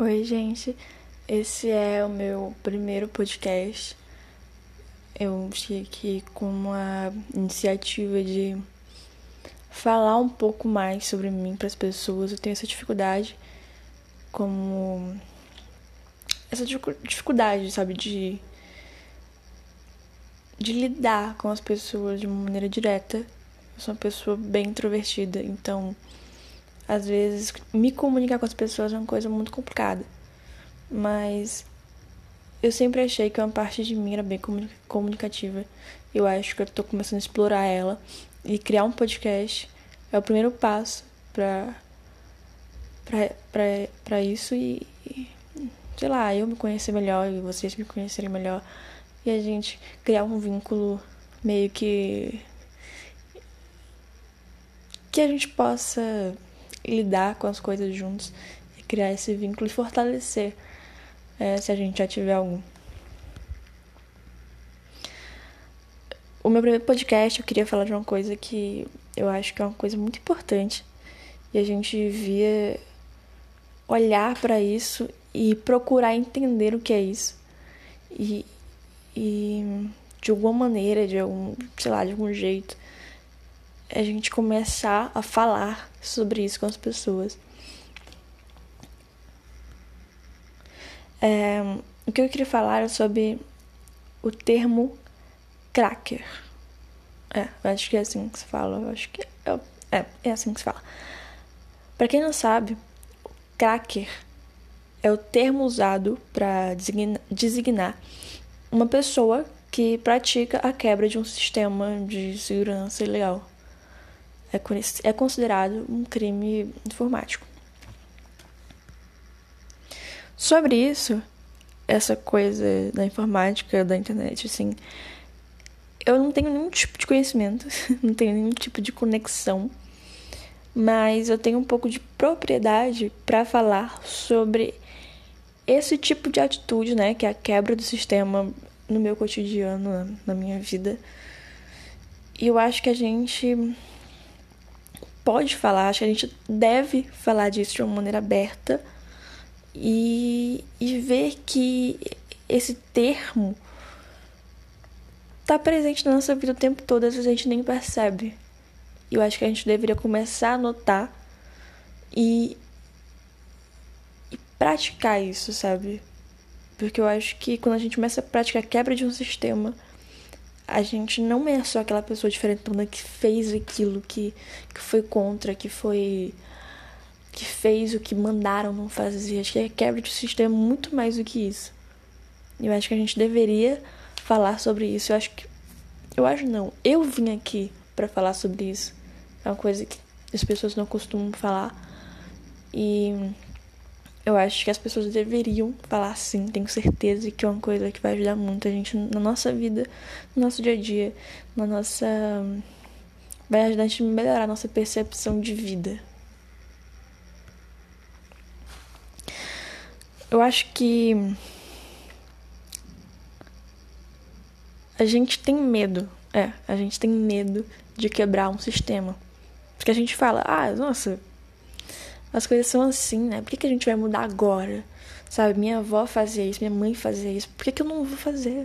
Oi, gente. Esse é o meu primeiro podcast. Eu cheguei aqui com uma iniciativa de falar um pouco mais sobre mim para as pessoas. Eu tenho essa dificuldade, como essa dificuldade, sabe, de de lidar com as pessoas de uma maneira direta. Eu sou uma pessoa bem introvertida, então às vezes me comunicar com as pessoas é uma coisa muito complicada. Mas eu sempre achei que uma parte de mim era bem comunicativa. Eu acho que eu tô começando a explorar ela e criar um podcast é o primeiro passo para para isso e, e sei lá, eu me conhecer melhor e vocês me conhecerem melhor e a gente criar um vínculo meio que que a gente possa lidar com as coisas juntos e criar esse vínculo e fortalecer é, se a gente já tiver algum. O meu primeiro podcast eu queria falar de uma coisa que eu acho que é uma coisa muito importante e a gente devia olhar para isso e procurar entender o que é isso e, e de alguma maneira, de algum, sei lá, de algum jeito, a gente começar a falar sobre isso com as pessoas. É, o que eu queria falar é sobre o termo cracker. É, acho que é assim que se fala. Acho que é, é, é assim que se fala. Para quem não sabe, cracker é o termo usado para designar, designar uma pessoa que pratica a quebra de um sistema de segurança ilegal é, é considerado um crime informático. Sobre isso, essa coisa da informática, da internet, assim, eu não tenho nenhum tipo de conhecimento, não tenho nenhum tipo de conexão, mas eu tenho um pouco de propriedade para falar sobre esse tipo de atitude, né, que é a quebra do sistema no meu cotidiano, na minha vida. E eu acho que a gente pode falar, acho que a gente deve falar disso de uma maneira aberta e, e ver que esse termo está presente na nossa vida o tempo todo, às vezes a gente nem percebe. Eu acho que a gente deveria começar a notar e, e praticar isso, sabe? Porque eu acho que quando a gente começa a praticar a quebra de um sistema, a gente não é só aquela pessoa diferentona que fez aquilo, que, que foi contra, que foi. que fez o que mandaram não fazer. Acho que a quebra de sistema é muito mais do que isso. Eu acho que a gente deveria falar sobre isso. Eu acho que. Eu acho não. Eu vim aqui para falar sobre isso. É uma coisa que as pessoas não costumam falar. E eu acho que as pessoas deveriam falar sim, tenho certeza que é uma coisa que vai ajudar muito a gente na nossa vida, no nosso dia a dia, na nossa. vai ajudar a gente a melhorar a nossa percepção de vida. Eu acho que. A gente tem medo, é, a gente tem medo de quebrar um sistema. Porque a gente fala, ah, nossa, as coisas são assim, né? Por que, que a gente vai mudar agora? Sabe, minha avó fazia isso, minha mãe fazia isso, por que, que eu não vou fazer?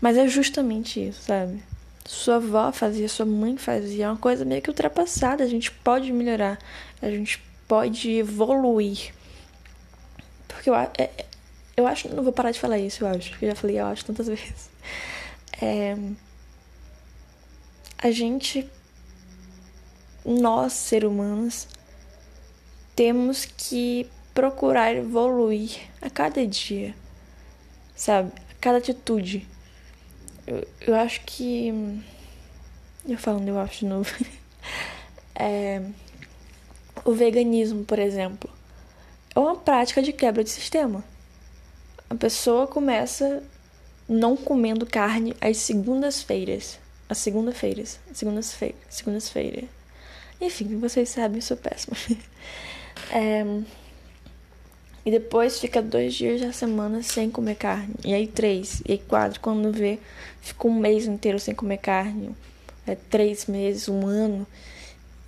Mas é justamente isso, sabe? Sua avó fazia, sua mãe fazia, é uma coisa meio que ultrapassada. A gente pode melhorar, a gente pode evoluir. Porque eu, é, eu acho, não vou parar de falar isso, eu acho, eu já falei eu acho tantas vezes. É, a gente, nós, seres humanos, temos que procurar evoluir a cada dia, sabe? A cada atitude. Eu, eu acho que. Eu falando, eu acho de novo. é, o veganismo, por exemplo, é uma prática de quebra de sistema. A pessoa começa não comendo carne às segundas-feiras. Às segunda-feiras. Segundas-feiras. Segundas-feiras. Enfim, vocês sabem, eu sou péssima. É... E depois fica dois dias da semana sem comer carne. E aí três. E aí quatro. Quando vê, fica um mês inteiro sem comer carne. É três meses, um ano.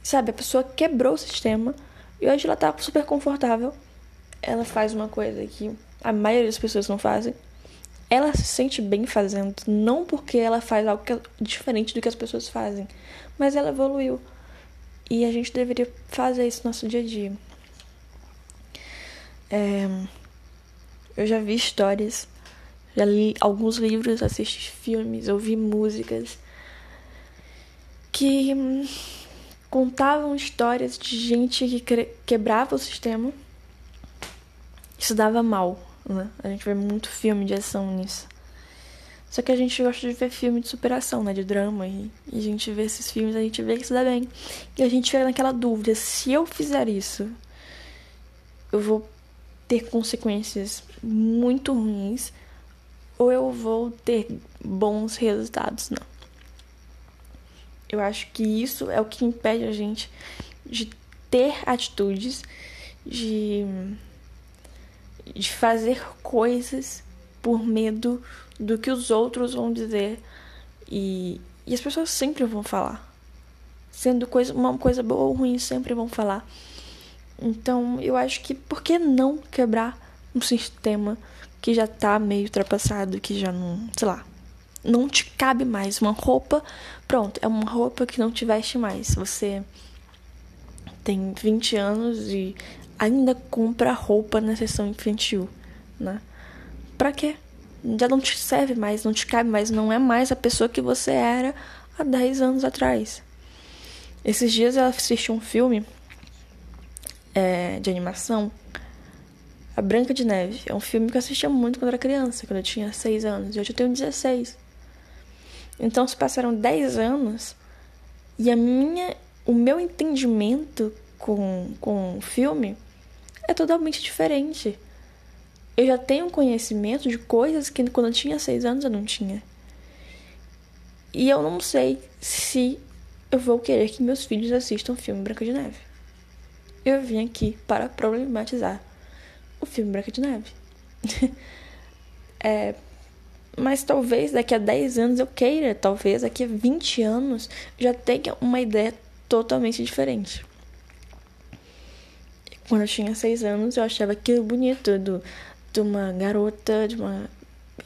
Sabe, a pessoa quebrou o sistema. E hoje ela tá super confortável. ela faz uma coisa que a maioria das pessoas não fazem. Ela se sente bem fazendo, não porque ela faz algo é diferente do que as pessoas fazem, mas ela evoluiu. E a gente deveria fazer isso no nosso dia a dia. É, eu já vi histórias, já li alguns livros, assisti filmes, ouvi músicas que hum, contavam histórias de gente que quebrava o sistema se dava mal, né? A gente vê muito filme de ação nisso. Só que a gente gosta de ver filme de superação, né? De drama. E, e a gente vê esses filmes, a gente vê que se dá bem. E a gente fica naquela dúvida: se eu fizer isso, eu vou ter consequências muito ruins ou eu vou ter bons resultados? Não. Eu acho que isso é o que impede a gente de ter atitudes, de, de fazer coisas por medo do que os outros vão dizer. E, e as pessoas sempre vão falar. Sendo coisa, uma coisa boa ou ruim, sempre vão falar. Então, eu acho que por que não quebrar um sistema que já tá meio ultrapassado, que já não, sei lá, não te cabe mais. Uma roupa, pronto, é uma roupa que não te veste mais. Você tem 20 anos e ainda compra roupa na seção infantil, né? Pra quê? Já não te serve mais, não te cabe mais, não é mais a pessoa que você era há 10 anos atrás. Esses dias eu assisti um filme é, de animação, A Branca de Neve. É um filme que eu assistia muito quando era criança, quando eu tinha 6 anos, e hoje eu tenho 16. Então se passaram 10 anos e a minha, o meu entendimento com, com o filme é totalmente diferente. Eu já tenho conhecimento de coisas que quando eu tinha 6 anos eu não tinha. E eu não sei se eu vou querer que meus filhos assistam o filme Branca de Neve. Eu vim aqui para problematizar o filme Branca de Neve. é, mas talvez daqui a 10 anos eu queira, talvez daqui a 20 anos já tenha uma ideia totalmente diferente. Quando eu tinha 6 anos, eu achava aquilo bonito do, de uma garota, de uma.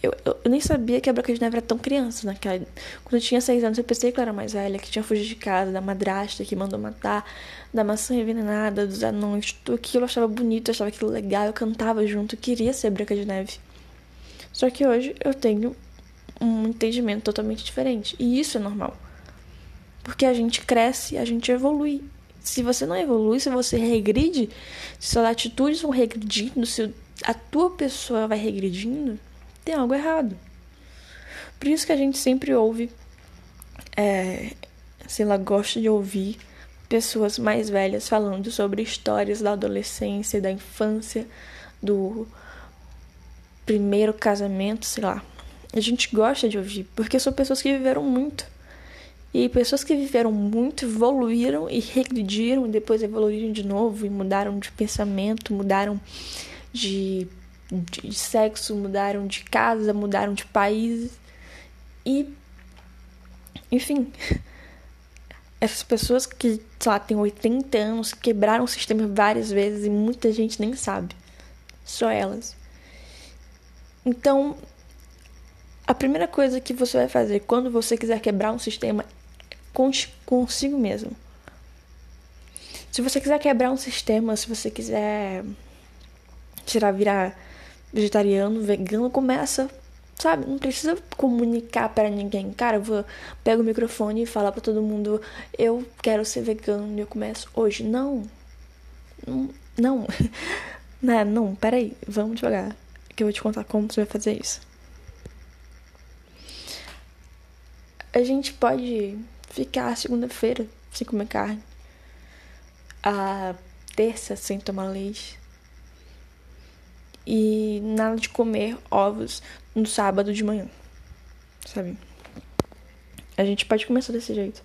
Eu, eu, eu nem sabia que a Branca de Neve era tão criança naquela. Quando eu tinha 6 anos, eu pensei que ela era mais velha, que tinha fugido de casa, da madrasta que mandou matar, da maçã envenenada, dos anões, tudo aquilo eu achava bonito, eu achava aquilo legal, eu cantava junto, eu queria ser Branca de Neve. Só que hoje eu tenho um entendimento totalmente diferente. E isso é normal. Porque a gente cresce, a gente evolui. Se você não evolui, se você regride, se suas atitudes vão regredindo, se a tua pessoa vai regredindo, tem algo errado. Por isso que a gente sempre ouve, é, sei lá, gosta de ouvir pessoas mais velhas falando sobre histórias da adolescência, da infância, do primeiro casamento, sei lá. A gente gosta de ouvir, porque são pessoas que viveram muito. E pessoas que viveram muito evoluíram e regrediram, depois evoluíram de novo e mudaram de pensamento, mudaram de, de sexo, mudaram de casa, mudaram de país. E, enfim, essas pessoas que, sei lá, têm 80 anos, quebraram o sistema várias vezes e muita gente nem sabe. Só elas. Então, a primeira coisa que você vai fazer quando você quiser quebrar um sistema é conte consigo mesmo. Se você quiser quebrar um sistema, se você quiser tirar, virar vegetariano, vegano, começa, sabe? Não precisa comunicar para ninguém. Cara, eu vou pego o microfone e falar para todo mundo, eu quero ser vegano e eu começo hoje. Não. Não. Não. não, não, peraí, vamos devagar que eu vou te contar como você vai fazer isso. A gente pode ficar segunda-feira sem comer carne, a terça sem tomar leite e nada de comer ovos no sábado de manhã, sabe? A gente pode começar desse jeito.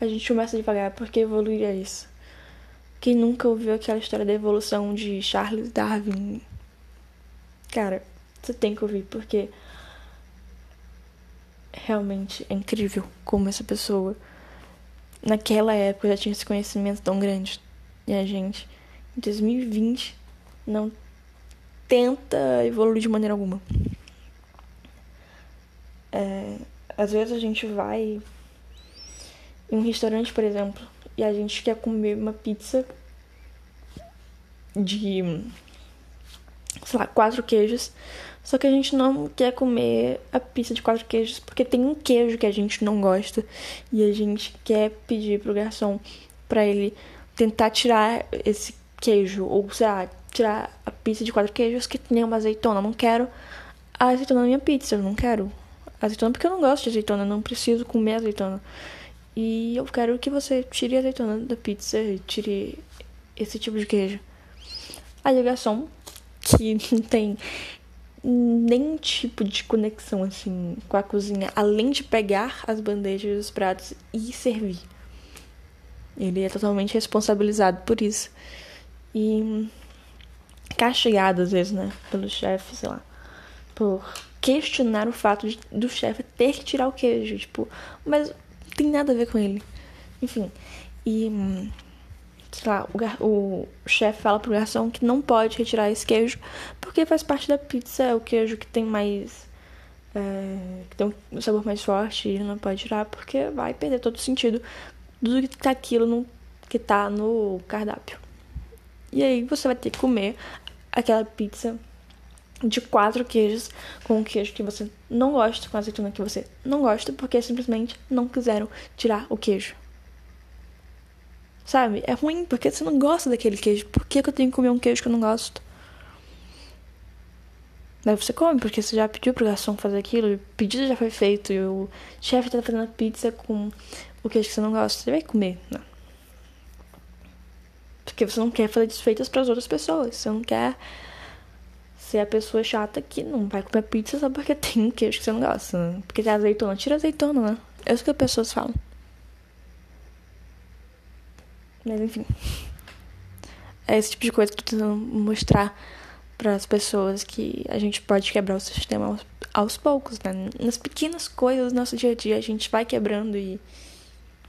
A gente começa devagar porque evoluir é isso. Quem nunca ouviu aquela história da evolução de Charles Darwin Cara, você tem que ouvir porque realmente é incrível como essa pessoa naquela época já tinha esse conhecimento tão grande. E a gente, em 2020, não tenta evoluir de maneira alguma. É, às vezes a gente vai em um restaurante, por exemplo, e a gente quer comer uma pizza de, sei lá, quatro queijos. Só que a gente não quer comer a pizza de quatro queijos porque tem um queijo que a gente não gosta e a gente quer pedir pro garçom para ele tentar tirar esse queijo ou sei lá, tirar pizza de quatro queijos que tem uma azeitona. Não quero a azeitona na minha pizza, eu não quero azeitona porque eu não gosto de azeitona, não preciso comer azeitona. E eu quero que você tire a azeitona da pizza e tire esse tipo de queijo. Aí o garçom, que não tem nenhum tipo de conexão assim com a cozinha, além de pegar as bandejas e os pratos e servir. Ele é totalmente responsabilizado por isso. E castigado às vezes, né, pelo chefe, sei lá, por questionar o fato de, do chefe ter que tirar o queijo, tipo, mas tem nada a ver com ele. Enfim, e sei lá, o, o chefe fala pro garçom que não pode retirar esse queijo porque faz parte da pizza, é o queijo que tem mais. É, que tem um sabor mais forte e não pode tirar porque vai perder todo o sentido do que tá aquilo no, que tá no cardápio. E aí você vai ter que comer aquela pizza de quatro queijos com o queijo que você não gosta, com azeitona que você não gosta, porque simplesmente não quiseram tirar o queijo. Sabe? É ruim porque você não gosta daquele queijo. Por que, que eu tenho que comer um queijo que eu não gosto? Daí você come, porque você já pediu pro garçom fazer aquilo, o pedido já foi feito, e o chefe tá fazendo a pizza com o queijo que você não gosta. Você vai comer, né? Porque você não quer fazer desfeitas para as outras pessoas. Você não quer ser a pessoa chata que não vai comer pizza só porque tem queijo que você não gosta, né? Porque tem azeitona. Tira azeitona, né? É isso que as pessoas falam. Mas enfim. É esse tipo de coisa que eu tô tentando mostrar para as pessoas que a gente pode quebrar o sistema aos, aos, poucos, né? Nas pequenas coisas do nosso dia a dia a gente vai quebrando e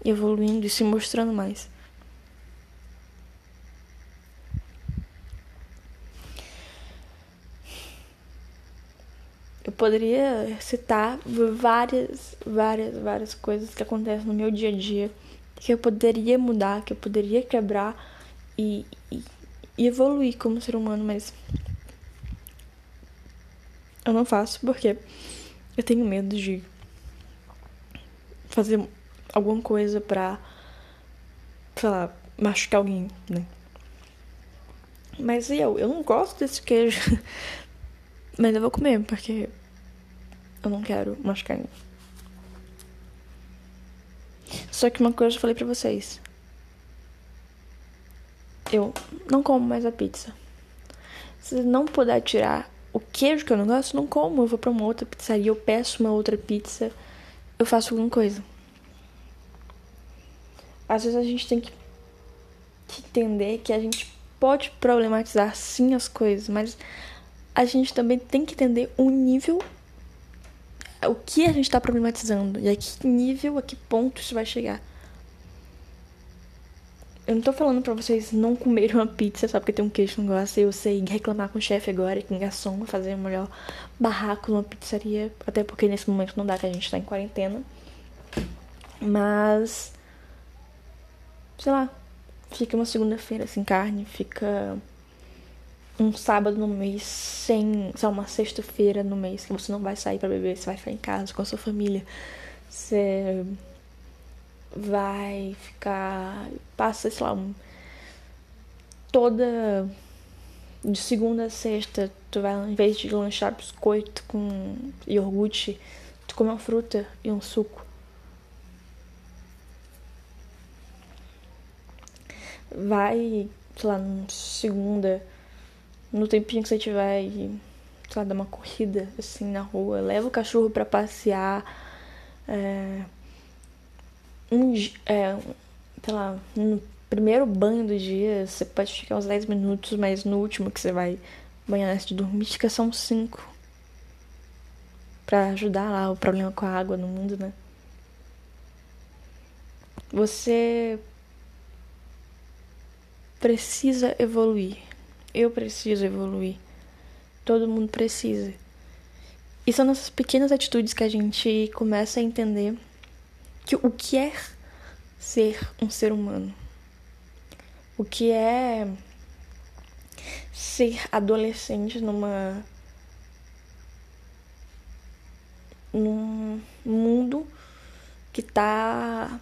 evoluindo e se mostrando mais. Eu poderia citar várias, várias, várias coisas que acontecem no meu dia a dia que eu poderia mudar, que eu poderia quebrar e, e, e evoluir como ser humano, mas eu não faço porque eu tenho medo de fazer alguma coisa pra, sei lá, machucar alguém, né? Mas eu, eu não gosto desse queijo. Mas eu vou comer, porque eu não quero machucar ninguém. Só que uma coisa eu falei pra vocês. Eu não como mais a pizza. Se não puder tirar o queijo que eu não gosto, não como. Eu vou pra uma outra pizzaria, eu peço uma outra pizza, eu faço alguma coisa. Às vezes a gente tem que entender que a gente pode problematizar sim as coisas, mas a gente também tem que entender o nível, o que a gente está problematizando e a que nível, a que ponto isso vai chegar. Eu não tô falando pra vocês não comerem uma pizza só porque tem um queijo que não gosta. Eu sei reclamar com o chefe agora, com o garçom, fazer o melhor barraco numa pizzaria. Até porque nesse momento não dá que a gente tá em quarentena. Mas. Sei lá. Fica uma segunda-feira sem carne, fica um sábado no mês sem, sei uma sexta-feira no mês que você não vai sair para beber, você vai ficar em casa com a sua família. Você vai ficar passa, sei lá, um, toda de segunda a sexta, tu vai em vez de lanchar biscoito com iogurte, tu come uma fruta e um suco. Vai, sei lá, segunda no tempinho que você tiver e, sei lá, dar uma corrida assim na rua, leva o cachorro para passear. É, um, é, sei lá, no primeiro banho do dia você pode ficar uns 10 minutos, mas no último que você vai banhar antes de dormir, fica só uns 5. Pra ajudar lá o problema com a água no mundo, né? Você precisa evoluir eu preciso evoluir. Todo mundo precisa. E são nessas pequenas atitudes que a gente começa a entender que o que é ser um ser humano. O que é ser adolescente numa num mundo que tá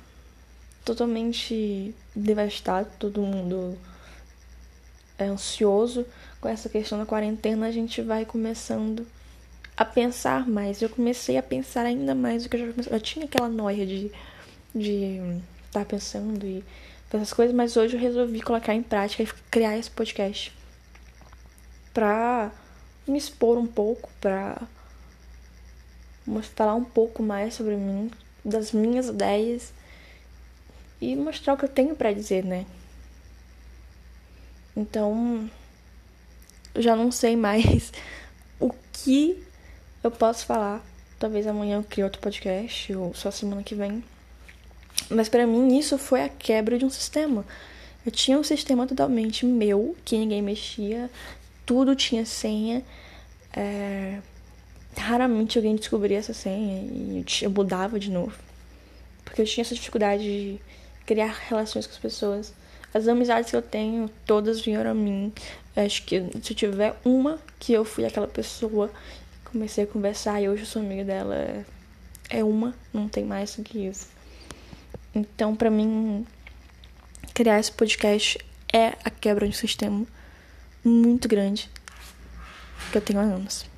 totalmente devastado, todo mundo ansioso com essa questão da quarentena, a gente vai começando a pensar mais. Eu comecei a pensar ainda mais do que eu já. Eu tinha aquela noia de de estar tá pensando e essas coisas, mas hoje eu resolvi colocar em prática e criar esse podcast pra me expor um pouco, pra falar um pouco mais sobre mim, das minhas ideias e mostrar o que eu tenho para dizer, né? Então, eu já não sei mais o que eu posso falar. Talvez amanhã eu crie outro podcast ou só semana que vem. Mas para mim isso foi a quebra de um sistema. Eu tinha um sistema totalmente meu, que ninguém mexia, tudo tinha senha. É... Raramente alguém descobria essa senha e eu mudava de novo. Porque eu tinha essa dificuldade de criar relações com as pessoas. As amizades que eu tenho, todas vieram a mim. Acho que se tiver uma que eu fui aquela pessoa, comecei a conversar e hoje eu sou amiga dela, é uma, não tem mais do que isso. Então, para mim, criar esse podcast é a quebra de um sistema muito grande que eu tenho há anos.